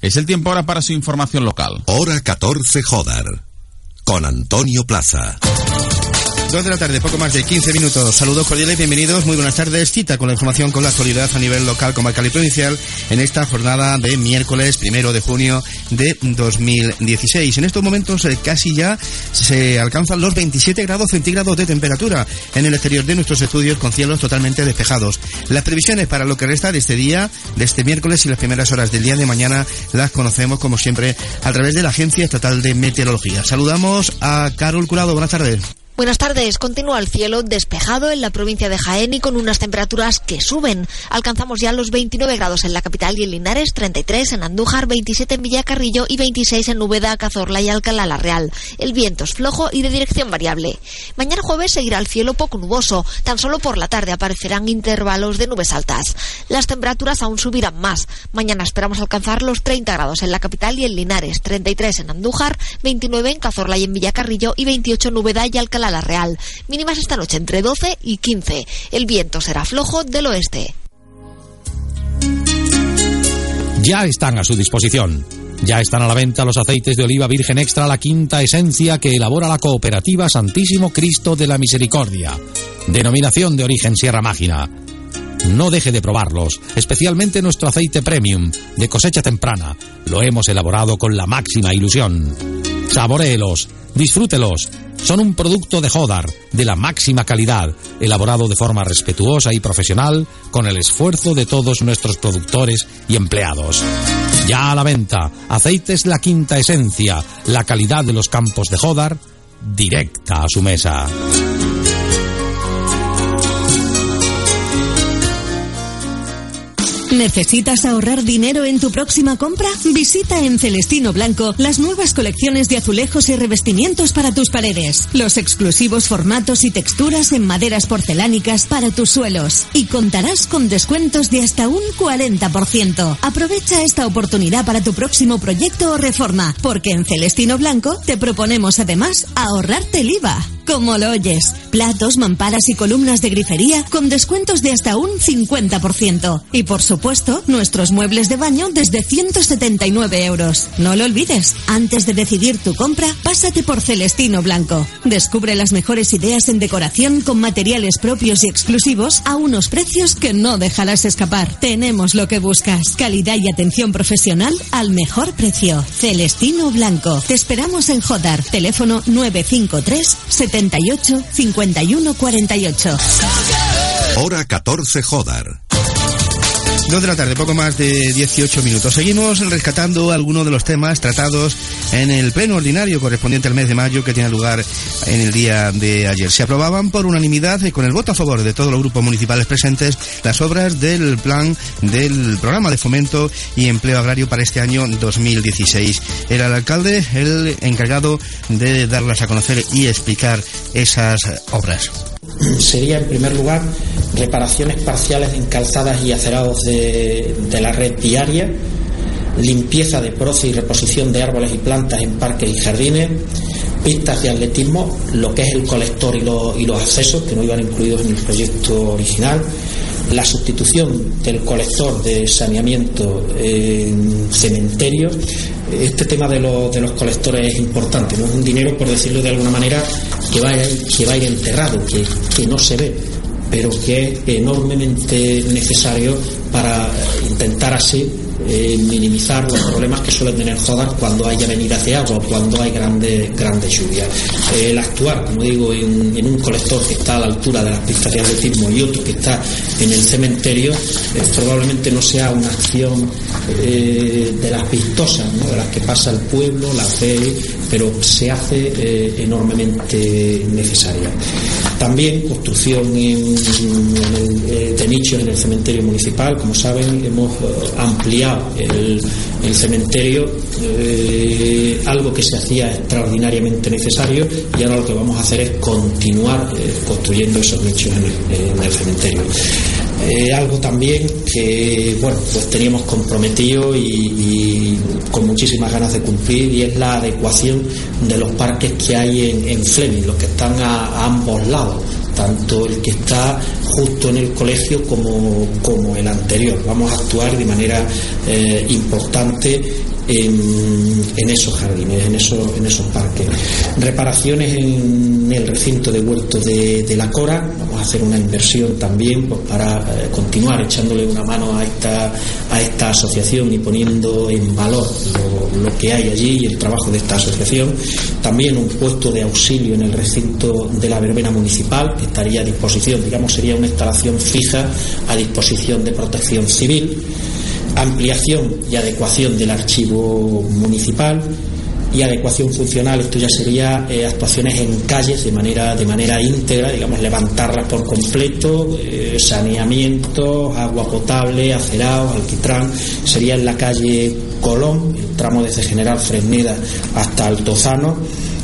Es el tiempo ahora para su información local. Hora 14 Jodar. Con Antonio Plaza. Dos de la tarde, poco más de 15 minutos. Saludos cordiales, bienvenidos, muy buenas tardes. Cita con la información con la actualidad a nivel local, comarcal y provincial en esta jornada de miércoles primero de junio de 2016. En estos momentos eh, casi ya se alcanzan los 27 grados centígrados de temperatura en el exterior de nuestros estudios con cielos totalmente despejados. Las previsiones para lo que resta de este día, de este miércoles y las primeras horas del día de mañana las conocemos como siempre a través de la Agencia Estatal de Meteorología. Saludamos a Carol Curado, buenas tardes. Buenas tardes. Continúa el cielo despejado en la provincia de Jaén y con unas temperaturas que suben. Alcanzamos ya los 29 grados en la capital y en Linares, 33 en Andújar, 27 en Villacarrillo y 26 en Úbeda, Cazorla y Alcalá la Real. El viento es flojo y de dirección variable. Mañana jueves seguirá el cielo poco nuboso. Tan solo por la tarde aparecerán intervalos de nubes altas. Las temperaturas aún subirán más. Mañana esperamos alcanzar los 30 grados en la capital y en Linares, 33 en Andújar, 29 en Cazorla y en Villacarrillo y 28 en Úbeda y Alcalá la Real. Mínimas esta noche entre 12 y 15. El viento será flojo del oeste. Ya están a su disposición. Ya están a la venta los aceites de oliva virgen extra, la quinta esencia que elabora la cooperativa Santísimo Cristo de la Misericordia. Denominación de origen Sierra Mágina. No deje de probarlos, especialmente nuestro aceite premium de cosecha temprana. Lo hemos elaborado con la máxima ilusión. Saboreelos, disfrútelos. Son un producto de Jodar, de la máxima calidad, elaborado de forma respetuosa y profesional, con el esfuerzo de todos nuestros productores y empleados. Ya a la venta, aceites la quinta esencia, la calidad de los campos de Jodar, directa a su mesa. ¿Necesitas ahorrar dinero en tu próxima compra? Visita en Celestino Blanco las nuevas colecciones de azulejos y revestimientos para tus paredes, los exclusivos formatos y texturas en maderas porcelánicas para tus suelos y contarás con descuentos de hasta un 40%. Aprovecha esta oportunidad para tu próximo proyecto o reforma, porque en Celestino Blanco te proponemos además ahorrarte el IVA. Como lo oyes, platos, mamparas y columnas de grifería con descuentos de hasta un 50%. Y por supuesto, nuestros muebles de baño desde 179 euros. No lo olvides, antes de decidir tu compra, pásate por Celestino Blanco. Descubre las mejores ideas en decoración con materiales propios y exclusivos a unos precios que no dejarás escapar. Tenemos lo que buscas, calidad y atención profesional al mejor precio. Celestino Blanco. Te esperamos en Jodar, teléfono 953 78 51 48. Hora 14 Jodar. Dos de la tarde, poco más de 18 minutos. Seguimos rescatando algunos de los temas tratados en el pleno ordinario correspondiente al mes de mayo que tiene lugar en el día de ayer. Se aprobaban por unanimidad y con el voto a favor de todos los grupos municipales presentes las obras del plan del programa de fomento y empleo agrario para este año 2016. Era el alcalde el encargado de darlas a conocer y explicar esas obras sería en primer lugar reparaciones parciales en calzadas y acerados de, de la red diaria, limpieza de proce y reposición de árboles y plantas en parques y jardines, pistas de atletismo, lo que es el colector y, lo, y los accesos que no iban incluidos en el proyecto original, la sustitución del colector de saneamiento en cementerios. Este tema de, lo, de los colectores es importante, no es un dinero, por decirlo de alguna manera, que va a, que va a ir enterrado, que, que no se ve, pero que es enormemente necesario para intentar así eh, minimizar los problemas que suelen tener Jodas cuando hay avenidas de agua o cuando hay grandes grandes lluvias. Eh, el actuar, como digo, en, un colector que está a la altura de las pistas de atletismo y otro que está en el cementerio, eh, probablemente no sea una acción de las vistosas, de las que pasa el pueblo, la fe, pero se hace enormemente necesaria. También construcción eh, de nichos en el cementerio municipal. Como saben, hemos eh, ampliado el, cementerio, eh, algo que se hacía extraordinariamente necesario y ahora lo que vamos a hacer es continuar construyendo esos nichos en el, cementerio. Algo también que bueno pues teníamos comprometido y, con muchísimas ganas de cumplir y es la adecuación de los parques que hay en, en Fleming, los que están a ambos lados tanto el que está justo en el colegio como, como el anterior. Vamos a actuar de manera eh, importante en, esos jardines, en esos, en esos parques. Reparaciones en el recinto de huertos de, la Cora, hacer una inversión también pues, para eh, continuar echándole una mano a esta, a esta asociación y poniendo en valor lo, que hay allí y el trabajo de esta asociación. También un puesto de auxilio en el recinto de la verbena municipal que estaría a disposición, digamos, sería una instalación fija a disposición de protección civil ampliación y adecuación del archivo municipal y adecuación funcional, esto ya sería eh, actuaciones en calles de manera, de manera íntegra, digamos, levantarlas por completo, eh, saneamiento, agua potable, acerados, alquitrán, sería en la calle Colón, tramo desde General Fresneda hasta Altozano,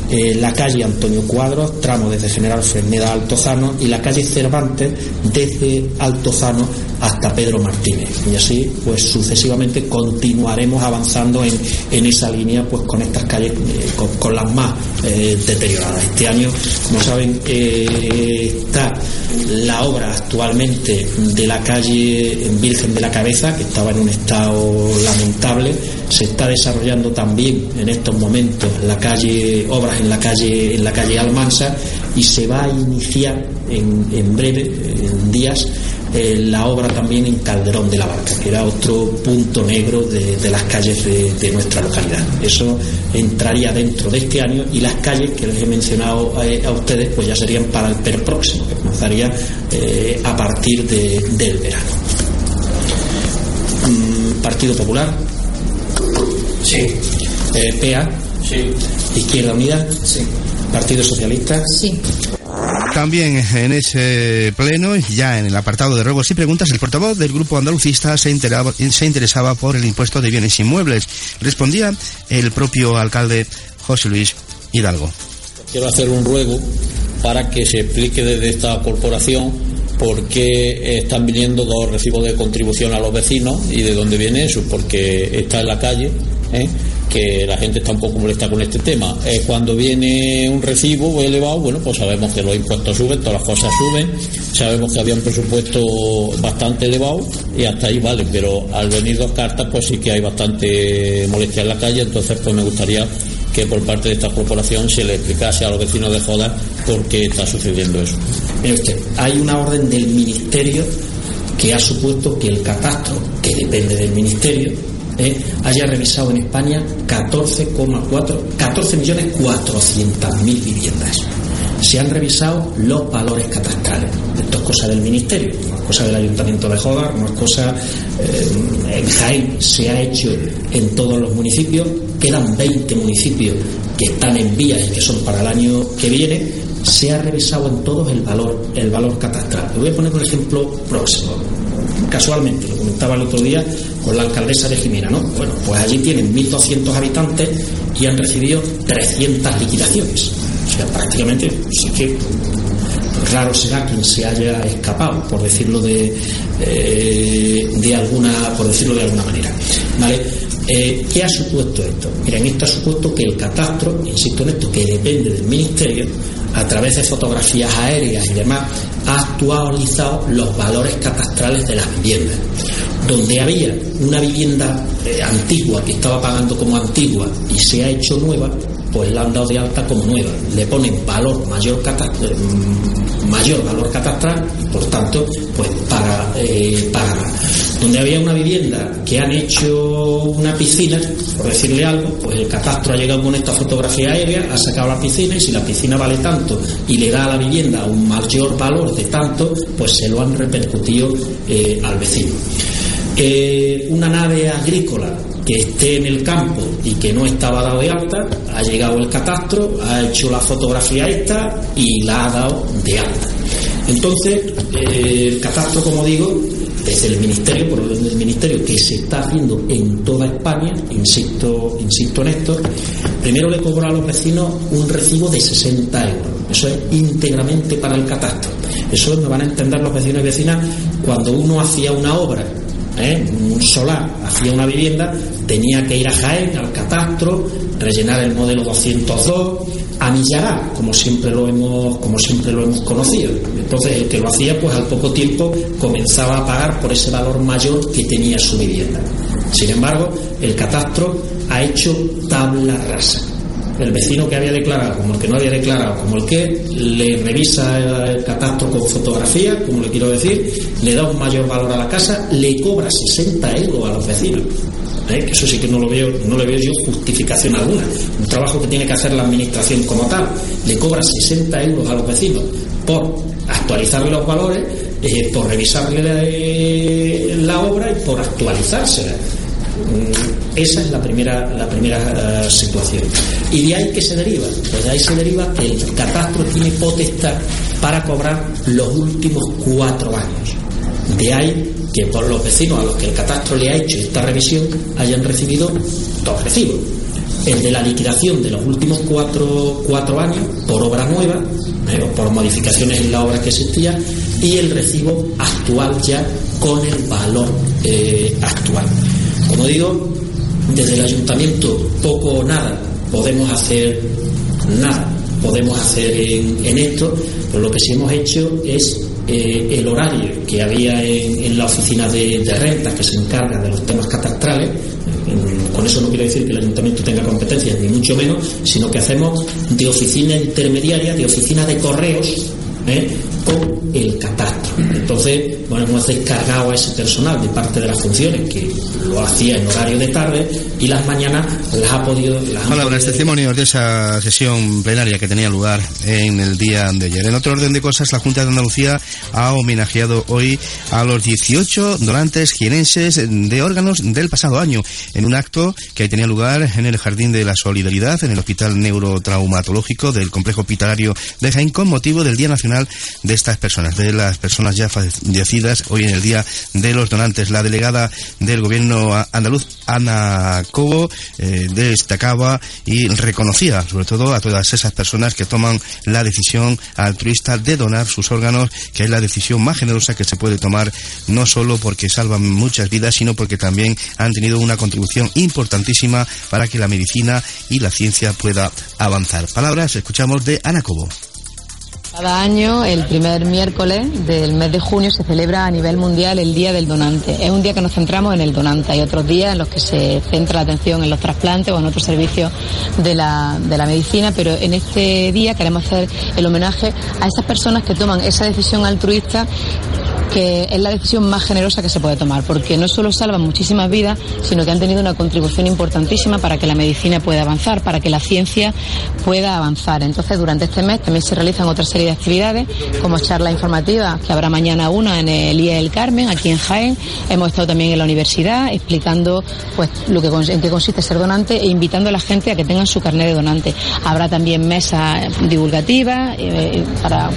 eh, la calle Antonio Cuadros, tramo desde General Fresneda a Altozano, y la calle Cervantes desde Altozano hasta Pedro Martínez. Y así, pues sucesivamente continuaremos avanzando en, en esa línea, pues con estas calles, eh, con, las más eh, deterioradas. Este año, como saben, está la obra actualmente de la calle Virgen de la Cabeza, que estaba en un estado lamentable. Se está desarrollando también en estos momentos la calle, obras en la calle, en la calle Almansa y se va a iniciar en, en breve, en días, eh, la obra también en Calderón de la Barca, que era otro punto negro de, las calles de, nuestra localidad. Eso entraría dentro de este año y las calles que les he mencionado a, ustedes pues ya serían para el per próximo, que comenzaría eh, a partir del verano. Mm, Partido Popular. Sí. Eh, PA. Sí. Izquierda Unida. Sí. Partido Socialista. Sí. También en ese pleno, ya en el apartado de ruegos y preguntas, el portavoz del grupo andalucista se, interesaba por el impuesto de bienes inmuebles. Respondía el propio alcalde José Luis Hidalgo. Quiero hacer un ruego para que se explique desde esta corporación por qué están viniendo dos recibos de contribución a los vecinos y de dónde viene eso, porque está en la calle. ¿eh? Que la gente está un poco molesta con este tema. Eh, cuando viene un recibo elevado, bueno, pues sabemos que los impuestos suben, todas las cosas suben, sabemos que había un presupuesto bastante elevado y hasta ahí vale, pero al venir dos cartas, pues sí que hay bastante molestia en la calle, entonces pues me gustaría que por parte de esta corporación se le explicase a los vecinos de Joda por qué está sucediendo eso. Mire usted, hay una orden del Ministerio que ha supuesto que el catastro, que depende del Ministerio, eh, haya revisado en España 14,4 14 millones 400 mil viviendas. Se han revisado los valores catastrales. Esto es cosa del Ministerio, no es cosa del Ayuntamiento de Joda, no es cosa. Eh, en Jaén se ha hecho en todos los municipios, quedan 20 municipios que están en vías y que son para el año que viene. Se ha revisado en todos el valor, el valor catastral. Le voy a poner un ejemplo próximo casualmente, lo comentaba el otro día con la alcaldesa de Jimena, ¿no? Bueno, pues allí tienen 1.200 habitantes y han recibido 300 liquidaciones. O sea, prácticamente, sí que raro será quien se haya escapado, por decirlo de, eh, de alguna, por decirlo de alguna manera. Eh, ¿Qué ha supuesto esto? Miren, esto ha supuesto que el catastro, insisto en esto, que depende del ministerio, a través de fotografías aéreas y demás, ha actualizado los valores catastrales de las viviendas. Donde había una vivienda eh, antigua que estaba pagando como antigua y se ha hecho nueva, pues la han dado de alta como nueva. Le ponen valor mayor, mm, mayor valor catastral por tanto, pues para, eh, para donde había una vivienda que han hecho una piscina, por decirle algo, pues el catastro ha llegado con esta fotografía aérea, ha sacado la piscina y si la piscina vale tanto y le da a la vivienda un mayor valor de tanto, pues se lo han repercutido eh, al vecino. Eh, una nave agrícola que esté en el campo y que no estaba dado de alta, ha llegado el catastro, ha hecho la fotografía esta y la ha dado de alta. Entonces, eh, el catastro, como digo, desde el Ministerio, por orden Ministerio, que se está haciendo en toda España, insisto, insisto en esto, primero le cobra a los vecinos un recibo de 60 euros. Eso es íntegramente para el catastro. Eso me van a entender los vecinos y vecinas cuando uno hacía una obra ¿eh? un solar hacía una vivienda, tenía que ir a Jaén, al catastro, rellenar el modelo 202, anillará, como siempre lo hemos, como siempre lo hemos conocido. Entonces el que lo hacía, pues al poco tiempo comenzaba a pagar por ese valor mayor que tenía su vivienda. Sin embargo, el catastro ha hecho tabla rasa el vecino que había declarado, como el que no había declarado, como el que le revisa el catastro con fotografía, como le quiero decir, le da un mayor valor a la casa, le cobra 60 euros a los vecinos. ¿Eh? Eso sí que no lo veo, no le veo yo justificación alguna. Un trabajo que tiene que hacer la administración como tal, le cobra 60 euros a los vecinos por actualizarle los valores, eh, por revisarle la, la obra y por actualizársela. Mm, esa es la primera, la primera eh, situación. ¿Y de ahí qué se deriva? Pues de ahí se deriva que el catastro tiene potestad para cobrar los últimos cuatro años. De ahí que por los vecinos a los que el catastro le ha hecho esta revisión hayan recibido dos recibos. El de la liquidación de los últimos cuatro, cuatro años por obra nueva, por modificaciones en la obra que existía, y el recibo actual ya con el valor eh, actual. Como digo, desde el ayuntamiento poco o nada podemos hacer nada, podemos hacer en, esto, pero lo que sí hemos hecho es eh, el horario que había en, la oficina de, de rentas que se encarga de los temas catastrales, con eso no quiero decir que el ayuntamiento tenga competencias, ni mucho menos, sino que hacemos de oficina intermediaria, de oficina de correos, ¿eh? Con el catastro. Entonces, bueno, hemos descargado a ese personal de parte de las funciones que lo hacía en horario de tarde y las mañanas las ha podido. Las Palabras, testimonios de esa sesión plenaria que tenía lugar en el día de ayer. En otro orden de cosas, la Junta de Andalucía ha homenajeado hoy a los 18 donantes jienenses de órganos del pasado año en un acto que tenía lugar en el Jardín de la Solidaridad, en el Hospital Neurotraumatológico del Complejo Hospitalario de Jaén, con motivo del Día Nacional de estas personas, de las personas ya fallecidas hoy en el Día de los Donantes. La delegada del Gobierno andaluz, Ana Cobo, eh, destacaba y reconocía sobre todo a todas esas personas que toman la decisión altruista de donar sus órganos, que es la decisión más generosa que se puede tomar, no solo porque salvan muchas vidas, sino porque también han tenido una contribución importantísima para que la medicina y la ciencia pueda avanzar. Palabras escuchamos de Ana Cobo. Cada año, el primer miércoles del mes de junio, se celebra a nivel mundial el Día del Donante. Es un día que nos centramos en el donante. Hay otros días en los que se centra la atención en los trasplantes o en otros servicios de la, de la medicina, pero en este día queremos hacer el homenaje a esas personas que toman esa decisión altruista que es la decisión más generosa que se puede tomar, porque no solo salvan muchísimas vidas, sino que han tenido una contribución importantísima para que la medicina pueda avanzar, para que la ciencia pueda avanzar. Entonces, durante este mes también se realizan otra serie de actividades, como charla informativa, que habrá mañana una en el IE del Carmen, aquí en Jaén. Hemos estado también en la universidad explicando pues lo que en qué consiste ser donante e invitando a la gente a que tengan su carnet de donante. Habrá también mesas divulgativas eh, para,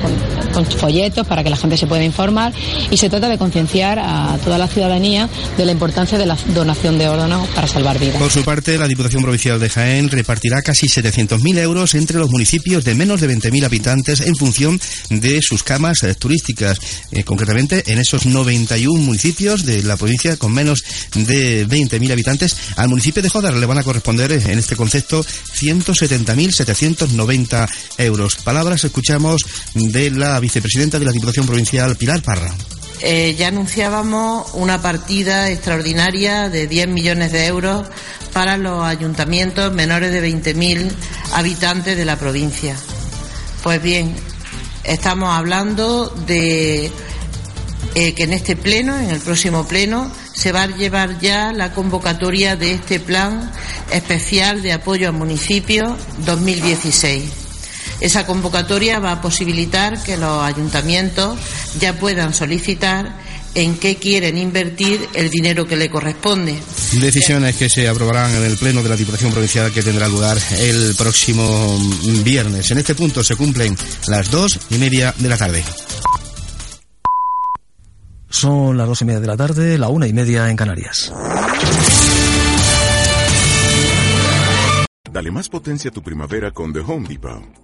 con folletos para que la gente se pueda informar y se trata de concienciar a toda la ciudadanía de la importancia de la donación de órganos para salvar vidas. Por su parte, la Diputación Provincial de Jaén repartirá casi 700.000 euros entre los municipios de menos de 20.000 habitantes en función de sus camas eh, turísticas. Eh, concretamente, en esos 91 municipios de la provincia con menos de 20.000 habitantes, al municipio de Jodar le van a corresponder eh, en este concepto 170.790 euros. Palabras escuchamos de la vicepresidenta de la Diputación Provincial, Pilar Parra. Eh, ya anunciábamos una partida extraordinaria de 10 millones de euros para los ayuntamientos menores de 20.000 habitantes de la provincia. Pues bien, estamos hablando de eh, que en este pleno, en el próximo pleno, se va a llevar ya la convocatoria de este plan especial de apoyo al municipio 2016 esa convocatoria va a posibilitar que los ayuntamientos ya puedan solicitar en qué quieren invertir el dinero que le corresponde. Decisiones que se aprobarán en el Pleno de la Diputación Provincial que tendrá lugar el próximo viernes. En este punto se cumplen las dos y media de la tarde. Son las dos y media de la tarde, la una y media en Canarias. Dale más potencia a tu primavera con The Home Depot.